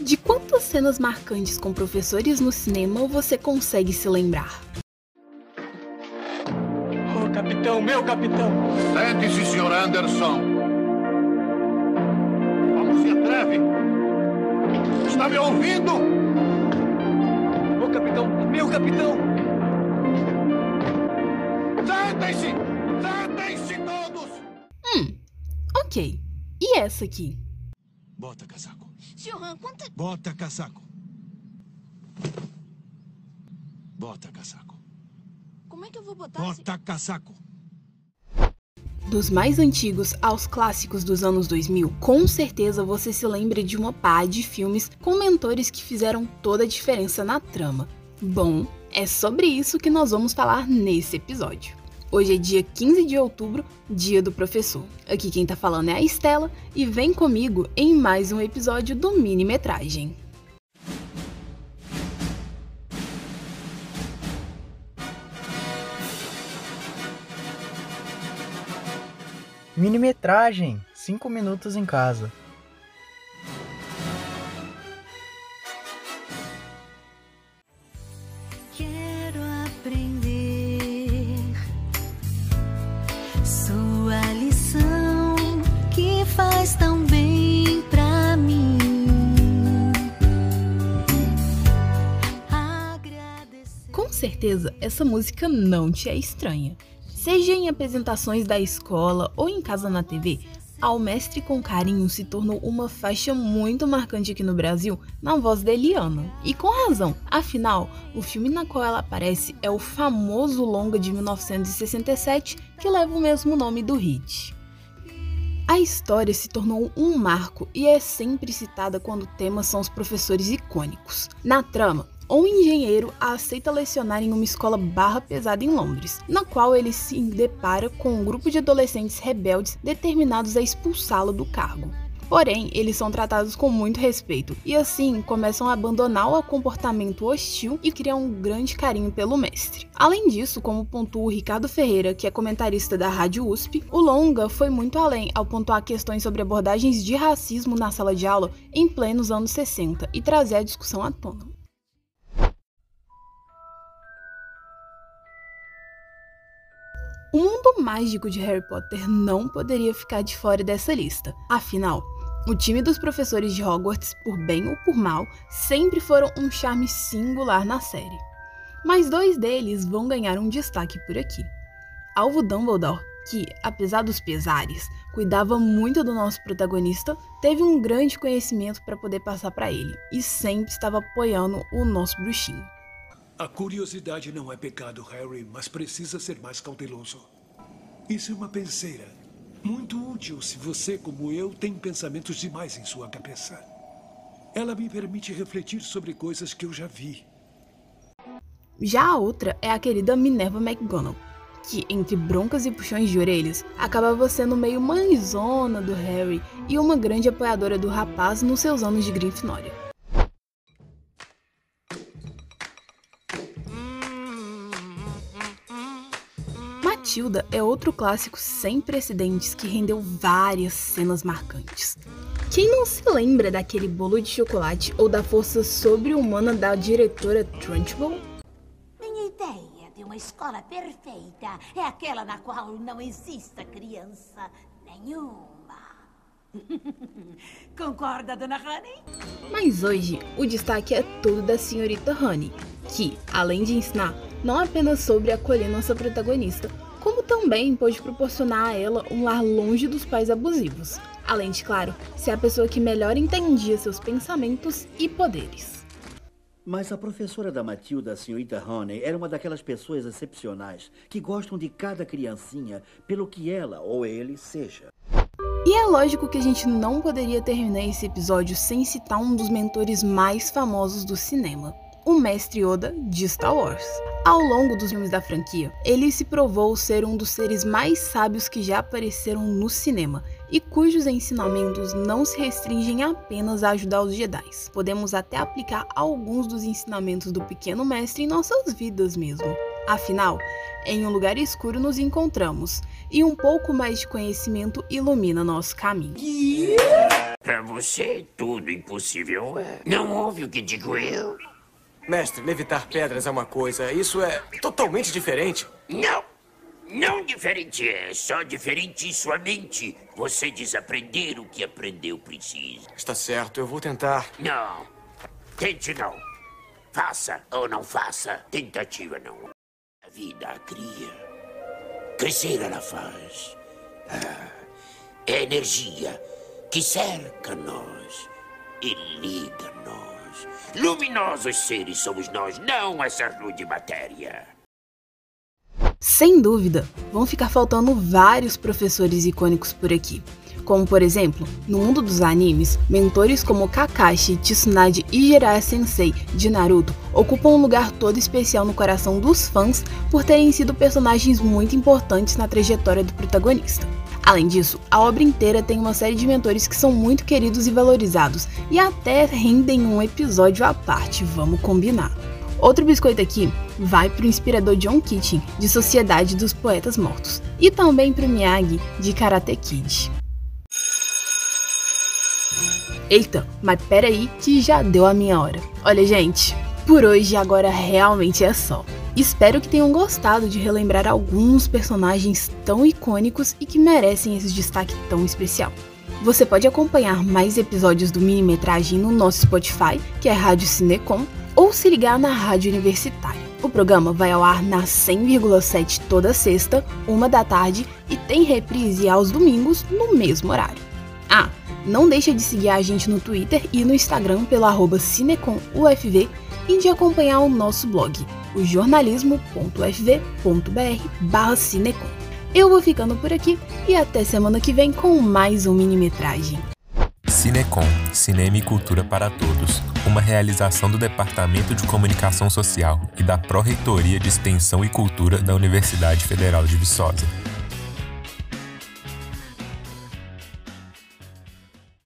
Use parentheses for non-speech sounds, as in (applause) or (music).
De quantas cenas marcantes com professores no cinema você consegue se lembrar? Oh, capitão, meu capitão! Sente-se, Sr. Anderson. Como se atreve? Está me ouvindo? Oh, capitão, meu capitão! Sentem-se! Sentem-se todos! Hum, ok. E essa aqui? Bota casaco. Johan, quanta. Bota casaco. Bota casaco. Como é que eu vou botar? se- Bota casaco. Dos mais antigos aos clássicos dos anos 2000, com certeza você se lembra de uma pá de filmes com mentores que fizeram toda a diferença na trama. Bom, é sobre isso que nós vamos falar nesse episódio. Hoje é dia 15 de outubro, dia do professor. Aqui quem tá falando é a Estela e vem comigo em mais um episódio do Mini Metragem. Minimetragem, 5 minutos em casa. Certeza, essa música não te é estranha. Seja em apresentações da escola ou em casa na TV, Ao Mestre com Carinho se tornou uma faixa muito marcante aqui no Brasil na voz da Eliana. E com razão, afinal, o filme na qual ela aparece é o famoso longa de 1967 que leva o mesmo nome do hit. A história se tornou um marco e é sempre citada quando temas são os professores icônicos. Na trama, um engenheiro aceita lecionar em uma escola barra pesada em Londres, na qual ele se depara com um grupo de adolescentes rebeldes determinados a expulsá-lo do cargo. Porém, eles são tratados com muito respeito e assim começam a abandonar o comportamento hostil e criam um grande carinho pelo mestre. Além disso, como pontua o Ricardo Ferreira, que é comentarista da Rádio USP, o longa foi muito além ao pontuar questões sobre abordagens de racismo na sala de aula em plenos anos 60 e trazer a discussão à tona. Mágico de Harry Potter não poderia ficar de fora dessa lista. Afinal, o time dos professores de Hogwarts, por bem ou por mal, sempre foram um charme singular na série. Mas dois deles vão ganhar um destaque por aqui. Alvo Dumbledore, que, apesar dos pesares, cuidava muito do nosso protagonista, teve um grande conhecimento para poder passar para ele e sempre estava apoiando o nosso bruxinho. A curiosidade não é pecado, Harry, mas precisa ser mais cauteloso. Isso é uma penseira. Muito útil se você, como eu, tem pensamentos demais em sua cabeça. Ela me permite refletir sobre coisas que eu já vi. Já a outra é a querida Minerva McGonagall, que, entre broncas e puxões de orelhas, acabava sendo meio mãezona do Harry e uma grande apoiadora do rapaz nos seus anos de Grifinória. Matilda é outro clássico sem precedentes que rendeu várias cenas marcantes. Quem não se lembra daquele bolo de chocolate ou da força sobre-humana da diretora Trunchbull? Minha ideia de uma escola perfeita é aquela na qual não exista criança nenhuma. (laughs) Concorda, dona Honey? Mas hoje o destaque é todo da senhorita Honey, que, além de ensinar, não apenas sobre acolher nossa protagonista, também pode proporcionar a ela um lar longe dos pais abusivos. Além de, claro, ser a pessoa que melhor entendia seus pensamentos e poderes. Mas a professora da Matilda, a senhorita Honey, era uma daquelas pessoas excepcionais que gostam de cada criancinha pelo que ela ou ele seja. E é lógico que a gente não poderia terminar esse episódio sem citar um dos mentores mais famosos do cinema, o mestre Yoda de Star Wars. Ao longo dos filmes da franquia, ele se provou ser um dos seres mais sábios que já apareceram no cinema e cujos ensinamentos não se restringem apenas a ajudar os Jedi. Podemos até aplicar alguns dos ensinamentos do pequeno mestre em nossas vidas mesmo. Afinal, em um lugar escuro nos encontramos, e um pouco mais de conhecimento ilumina nosso caminho. Pra você, tudo impossível é. Não ouve o que digo eu? Mestre, levitar pedras é uma coisa, isso é totalmente diferente. Não! Não diferente é, só diferente em sua mente. Você desaprender o que aprendeu precisa. Está certo, eu vou tentar. Não. Tente não. Faça ou não faça. Tentativa não. A vida a cria. Crescer ela faz. Ah, é energia que cerca nós e liga nós. Luminosos seres somos nós, não essa rude matéria. Sem dúvida, vão ficar faltando vários professores icônicos por aqui. Como por exemplo, no mundo dos animes, mentores como Kakashi, Tsunade e Jiraiya Sensei de Naruto ocupam um lugar todo especial no coração dos fãs por terem sido personagens muito importantes na trajetória do protagonista. Além disso, a obra inteira tem uma série de mentores que são muito queridos e valorizados, e até rendem um episódio à parte, vamos combinar. Outro biscoito aqui vai para o inspirador John Kitchen, de Sociedade dos Poetas Mortos, e também para o Miyagi, de Karate Kid. Eita, mas peraí que já deu a minha hora. Olha, gente, por hoje agora realmente é só. Espero que tenham gostado de relembrar alguns personagens tão icônicos e que merecem esse destaque tão especial. Você pode acompanhar mais episódios do Minimetragem no nosso Spotify, que é Rádio Cinecom, ou se ligar na Rádio Universitária. O programa vai ao ar na 100,7 toda sexta, uma da tarde, e tem reprise aos domingos no mesmo horário. Ah, não deixa de seguir a gente no Twitter e no Instagram pelo arroba e de acompanhar o nosso blog, o jornalismo.ufv.br Cinecom. Eu vou ficando por aqui e até semana que vem com mais um minimetragem. Cinecom, Cinema e Cultura para Todos, uma realização do Departamento de Comunicação Social e da Pró-Reitoria de Extensão e Cultura da Universidade Federal de Viçosa.